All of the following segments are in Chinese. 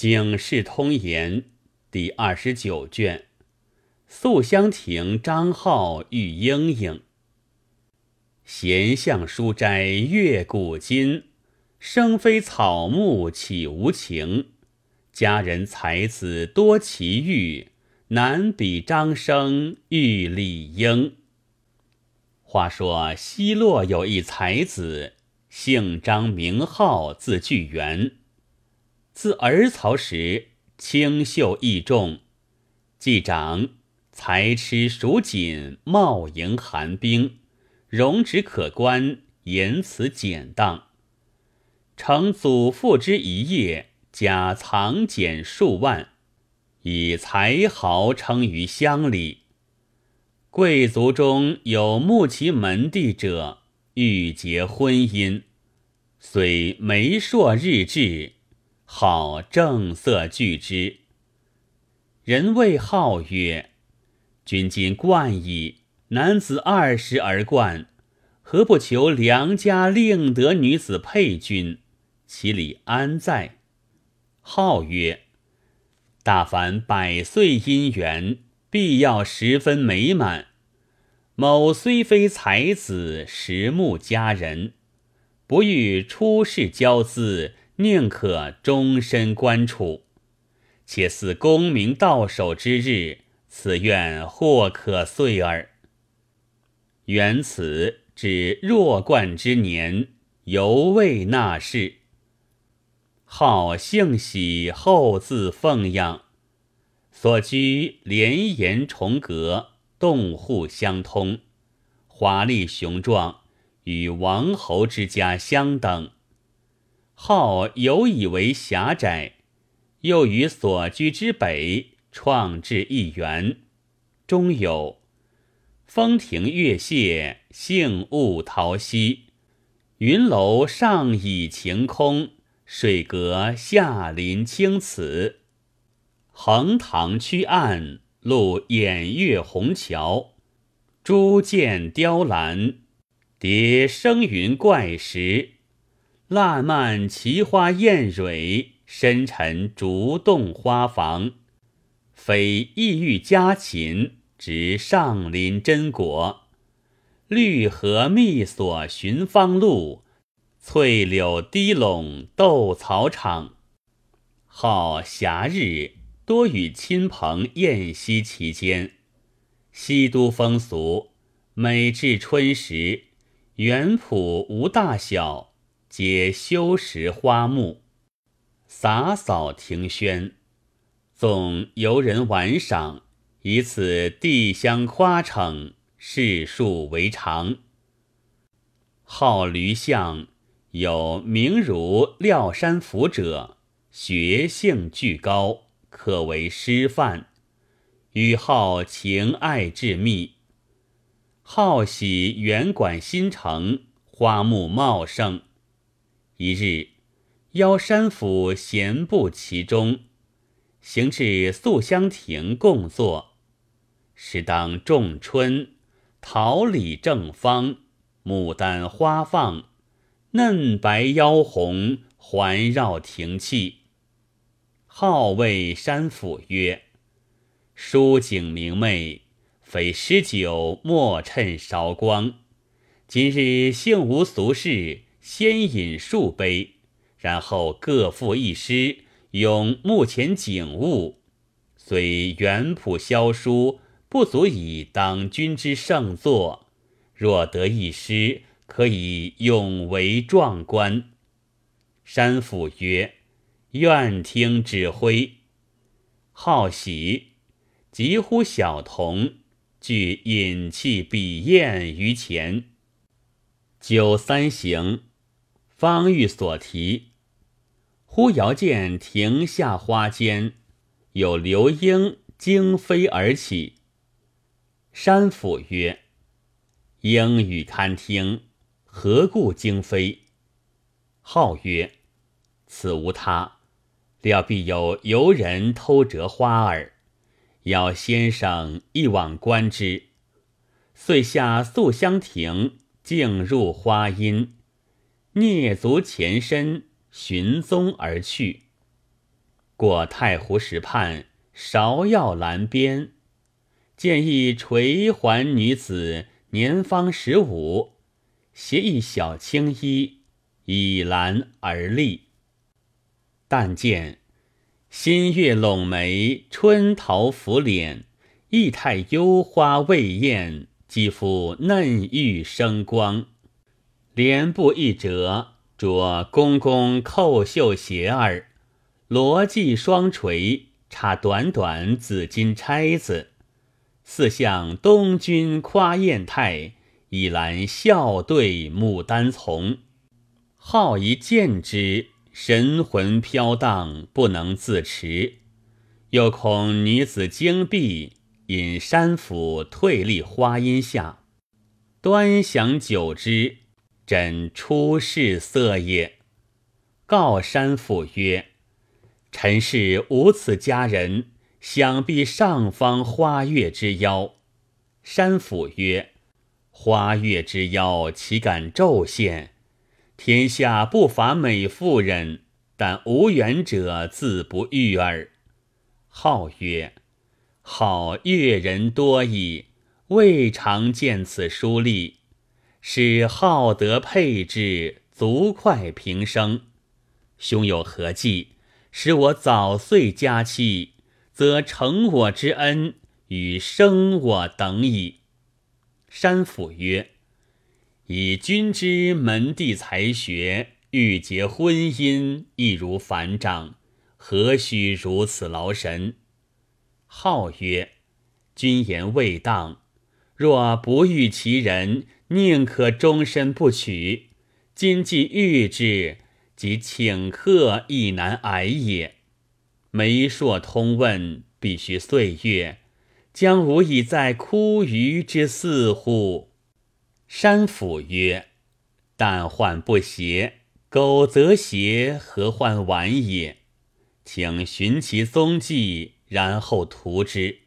警世通言第二十九卷，素香亭张浩遇莺莺。闲向书斋阅古今，生非草木岂无情？佳人才子多奇遇，难比张生遇李英。话说西洛有一才子，姓张名浩，字巨源。自儿曹时，清秀异重，既长，才痴蜀锦，貌迎寒冰，容止可观，言辞简当。承祖父之遗业，假藏简数万，以才豪称于乡里。贵族中有慕其门第者，欲结婚姻，虽媒妁日至，好正色拒之。人谓好曰：“君今冠矣，男子二十而冠，何不求良家另得女子配君？其理安在？”好曰：“大凡百岁姻缘。”必要十分美满。某虽非才子，实慕佳人，不欲出世骄姿，宁可终身关处。且似功名到手之日，此愿或可遂耳。缘此至弱冠之年，犹未纳事。好幸喜，后自奉养。所居连岩重阁，洞户相通，华丽雄壮，与王侯之家相等。号有以为狭窄，又于所居之北创制一园，中有风亭月榭，杏雾桃溪，云楼上倚晴空，水阁下临青瓷。横塘曲岸，路掩月虹桥，朱剑雕栏，叠生云怪石，烂漫奇花艳蕊，深沉竹洞花房。非异域佳禽，直上林真果。绿荷密锁寻芳路，翠柳低笼斗草场。好暇日。多与亲朋宴席其间，西都风俗，每至春时，园圃无大小，皆修石花木，洒扫庭轩。纵游人玩赏，以此地相夸逞，世数为常。好驴相，有名如廖山府者，学性俱高。可为师范，与好情爱至密。好喜园馆新城，花木茂盛。一日，邀山府闲步其中，行至素香亭共坐。时当仲春，桃李正芳，牡丹花放，嫩白腰红，环绕庭气。号谓山府曰：“书景明媚，非诗酒莫趁韶光。今日幸无俗事，先饮数杯，然后各赋一诗，咏目前景物。虽远谱萧疏，不足以当君之盛作。若得一诗，可以咏为壮观。”山府曰。愿听指挥，好喜，急呼小童，具饮器笔砚于前。酒三行，方欲所提，忽遥见亭下花间有流莺惊飞而起。山府曰：“莺语堪听，何故惊飞？”号曰：“此无他。”料必有游人偷折花耳，邀先生一往观之。遂下素香亭，径入花荫，蹑足前身，寻踪而去。过太湖石畔，芍药栏边，见一垂环女子，年方十五，携一小青衣，倚栏而立。但见新月拢眉，春桃拂脸，意态幽花未艳，肌肤嫩玉生光。帘布一折，着公公扣绣鞋儿，罗髻双垂，插短短紫金钗子，似向东君夸艳态，倚栏笑对牡丹丛。好一见之，神魂飘荡，不能自持。又恐女子惊避，引山府退立花荫下，端详久之。真出世色也。告山府曰：“臣是无此佳人，想必上方花月之妖。”山府曰：“花月之妖岂敢骤现？天下不乏美妇人，但无缘者自不遇耳。”号曰：“好阅人多矣，未尝见此书吏。”使好德配置，足快平生。兄有何计，使我早遂佳期，则成我之恩，与生我等矣。山府曰：“以君之门第才学，欲结婚姻，易如反掌，何须如此劳神？”号曰：“君言未当，若不遇其人。”宁可终身不娶，今既遇之，即请客亦难挨也。媒妁通问，必须岁月，将无以在枯鱼之肆乎？山府曰：“但患不谐，苟则谐，何患晚也？请寻其踪迹，然后图之。”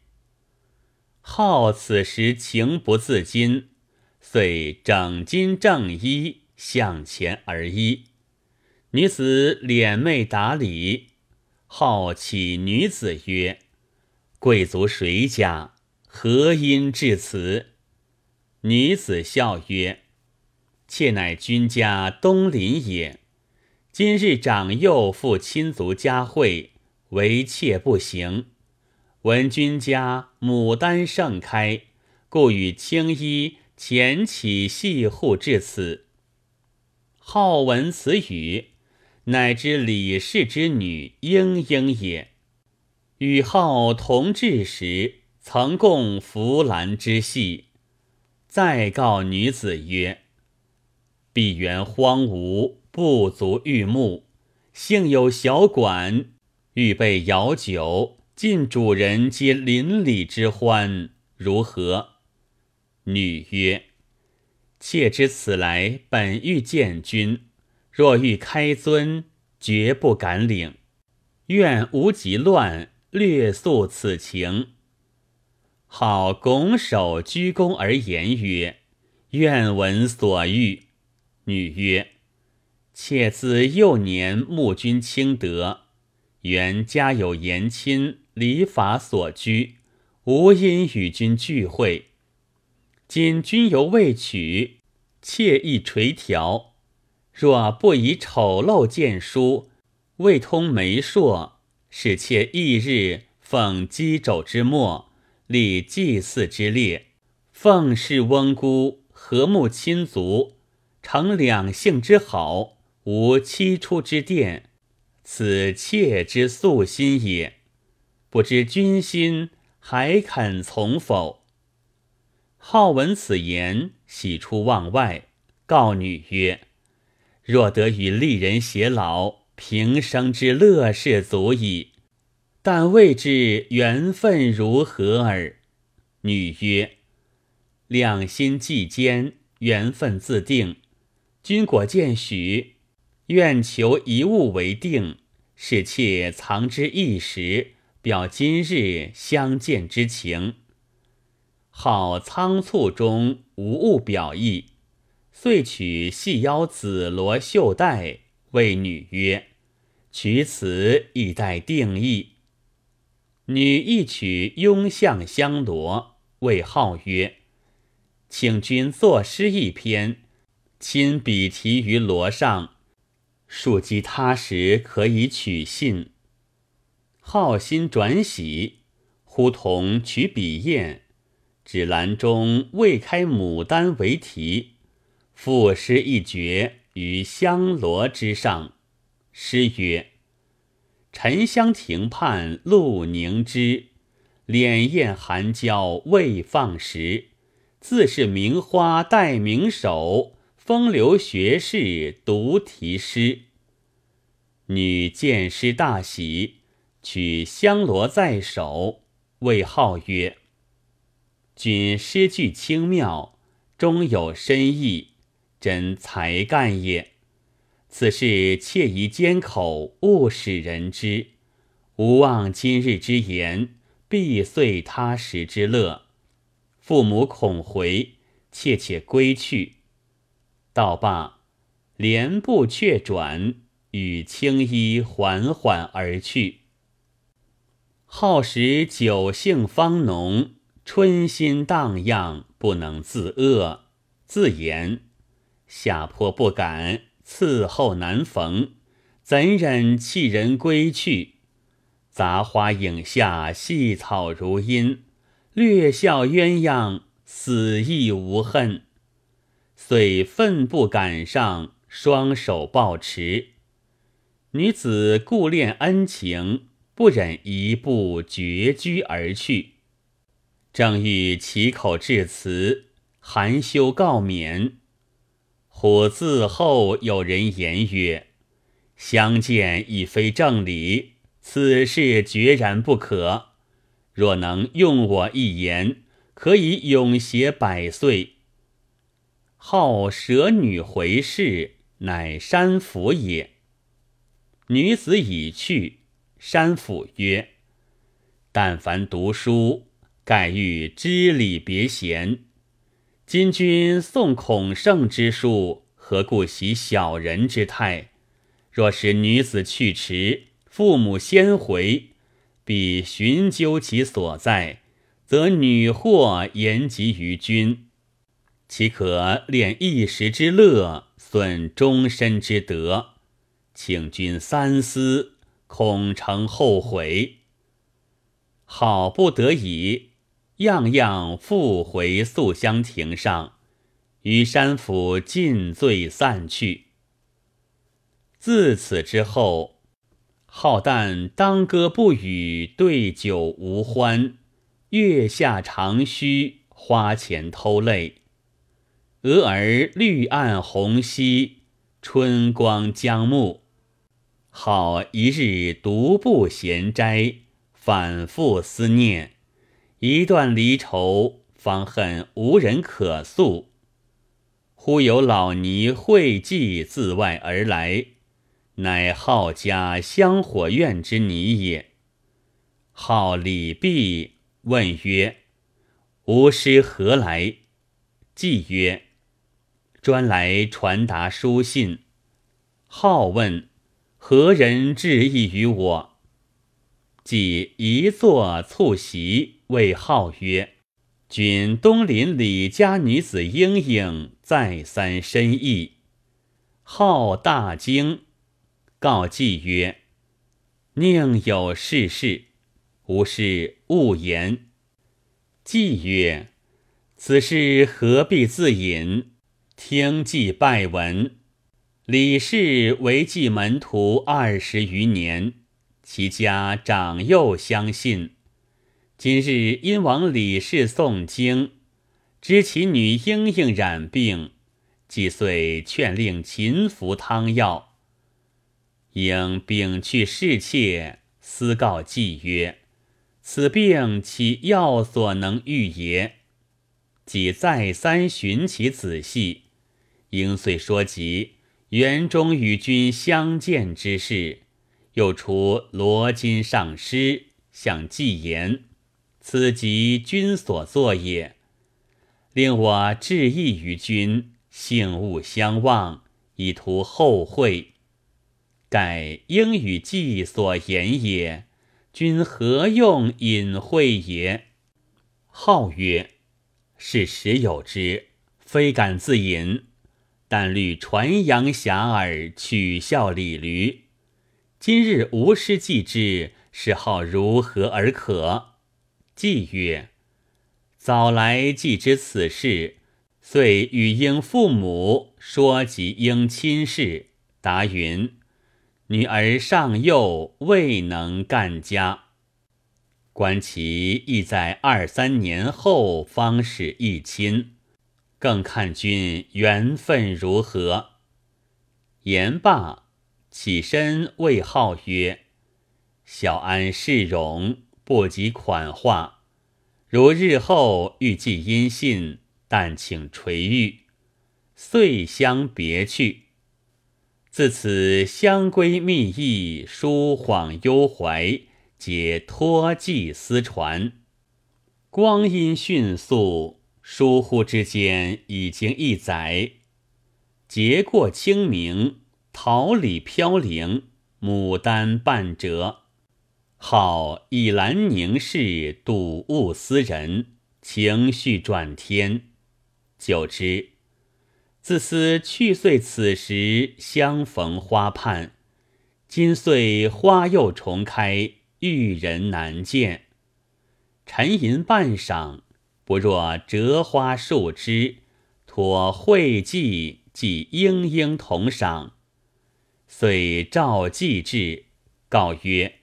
好此时情不自禁。遂整金正衣向前而揖，女子敛媚答礼。好奇女子曰：“贵族谁家？何因至此？”女子笑曰：“妾乃君家东邻也。今日长幼赴亲族家会，唯妾不行。闻君家牡丹盛开，故与青衣。”前起系户至此，好闻此语，乃知李氏之女莺莺也。与好同治时，曾共扶兰之戏。再告女子曰：“碧园荒芜，不足玉木，幸有小馆，预备肴酒，尽主人皆邻里之欢，如何？”女曰：“妾知此来本欲见君，若欲开尊，绝不敢领。愿无急乱，略诉此情。”好拱手鞠躬而言曰：“愿闻所欲。”女曰：“妾自幼年慕君清德，原家有言亲，礼法所居，无因与君聚会。”今君犹未娶，妾亦垂髫。若不以丑陋见书，未通媒妁，使妾翌日奉箕帚之末，立祭祀之列，奉侍翁姑，和睦亲族，成两性之好，无七出之殿，此妾之素心也。不知君心还肯从否？好闻此言，喜出望外，告女曰：“若得与丽人偕老，平生之乐事足矣。但未知缘分如何耳。”女曰：“两心既坚，缘分自定。君果见许，愿求一物为定，使妾藏之一时，表今日相见之情。”好仓促中无物表意，遂取细腰紫罗绣带，谓女曰：“取此以待定义。女亦取拥向香罗，谓号曰：“请君作诗一篇，亲笔题于罗上，庶几他时可以取信。”好心转喜，忽同取笔砚，指栏中未开牡丹为题，赋诗一绝于香罗之上。诗曰：“沉香亭畔露凝脂，敛艳含娇未放时。自是名花待名手，风流学士独题诗。”女见诗大喜。取香罗在手，谓号曰：“君诗句清妙，中有深意，真才干也。此事切宜缄口，勿使人知。吾望今日之言，必遂他时之乐。父母恐回，切切归去。”道罢，连步却转，与青衣缓缓而去。好时酒兴方浓，春心荡漾，不能自遏。自言下坡不敢，伺候难逢，怎忍弃人归去？杂花影下，细草如茵，略笑鸳鸯，死亦无恨。遂奋步赶上，双手抱持。女子顾恋恩情。不忍一步绝居而去，正欲启口致辞，含羞告免。忽自后有人言曰：“相见已非正理，此事决然不可。若能用我一言，可以永偕百岁。”好舍女回世，乃山府也。女子已去。山府曰：“但凡读书，盖欲知礼别贤。今君诵孔圣之书，何故习小人之态？若使女子去迟，父母先回，必寻究其所在，则女祸延及于君，岂可恋一时之乐，损终身之德？请君三思。”恐成后悔，好不得已，样样复回素香亭上，与山府尽醉散去。自此之后，浩旦当歌不语，对酒无欢，月下长吁，花前偷泪。俄儿绿岸红溪，春光将暮。好一日独步闲斋，反复思念，一段离愁，方恨无人可诉。忽有老尼会稽自外而来，乃好家香火院之尼也。号李弼，问曰：“吾师何来？”季曰：“专来传达书信。”好问。何人致意于我？即一坐促席，谓号曰：“君东邻李家女子莺莺，再三深意。”号大惊，告季曰：“宁有是事？无事勿言。”季曰：“此事何必自隐？听季拜闻。”李氏为继门徒二十余年，其家长幼相信。今日因往李氏诵经，知其女莺莺染病，即遂劝令勤服汤药。应禀去侍妾，私告季曰：“此病其药所能愈也？”即再三寻其仔细，应遂说及。园中与君相见之事，又除罗巾上诗，向季言：“此即君所作也。”令我致意于君，幸勿相忘，以图后会。盖应与季所言也。君何用隐晦也？”号曰：“是时有之，非敢自隐。但虑传扬遐迩，取笑李驴。今日无师记之，是号如何而可？”季曰：“早来既知此事，遂与应父母说及应亲事，答云：‘女儿尚幼，未能干家。’观其亦在二三年后方始一亲，更看君缘分如何。”言罢，起身谓号曰：“小安世荣。”不及款话，如日后欲寄音信，但请垂谕。遂相别去。自此相闺蜜意，疏恍幽怀，皆托寄私传。光阴迅速，疏忽之间已经一载。节过清明，桃李飘零，牡丹半折。好以兰凝视，睹物思人，情绪转天。久之，自思去岁此时相逢花畔，今岁花又重开，遇人难见。沉吟半晌，不若折花数枝，托会寄寄莺莺同赏。遂召寄至，告曰。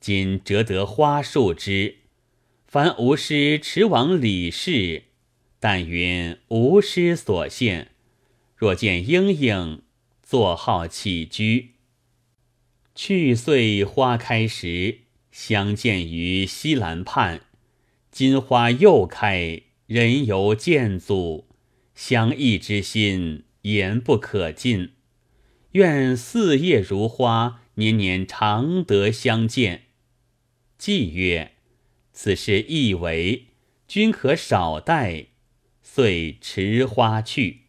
今折得花数枝，凡吾师持往李氏，但云吾师所献。若见莺莺，作号起居。去岁花开时，相见于西兰畔，今花又开，人犹见阻，相忆之心言不可尽。愿四叶如花，年年常得相见。既曰：“此事易为，君可少待。”遂持花去。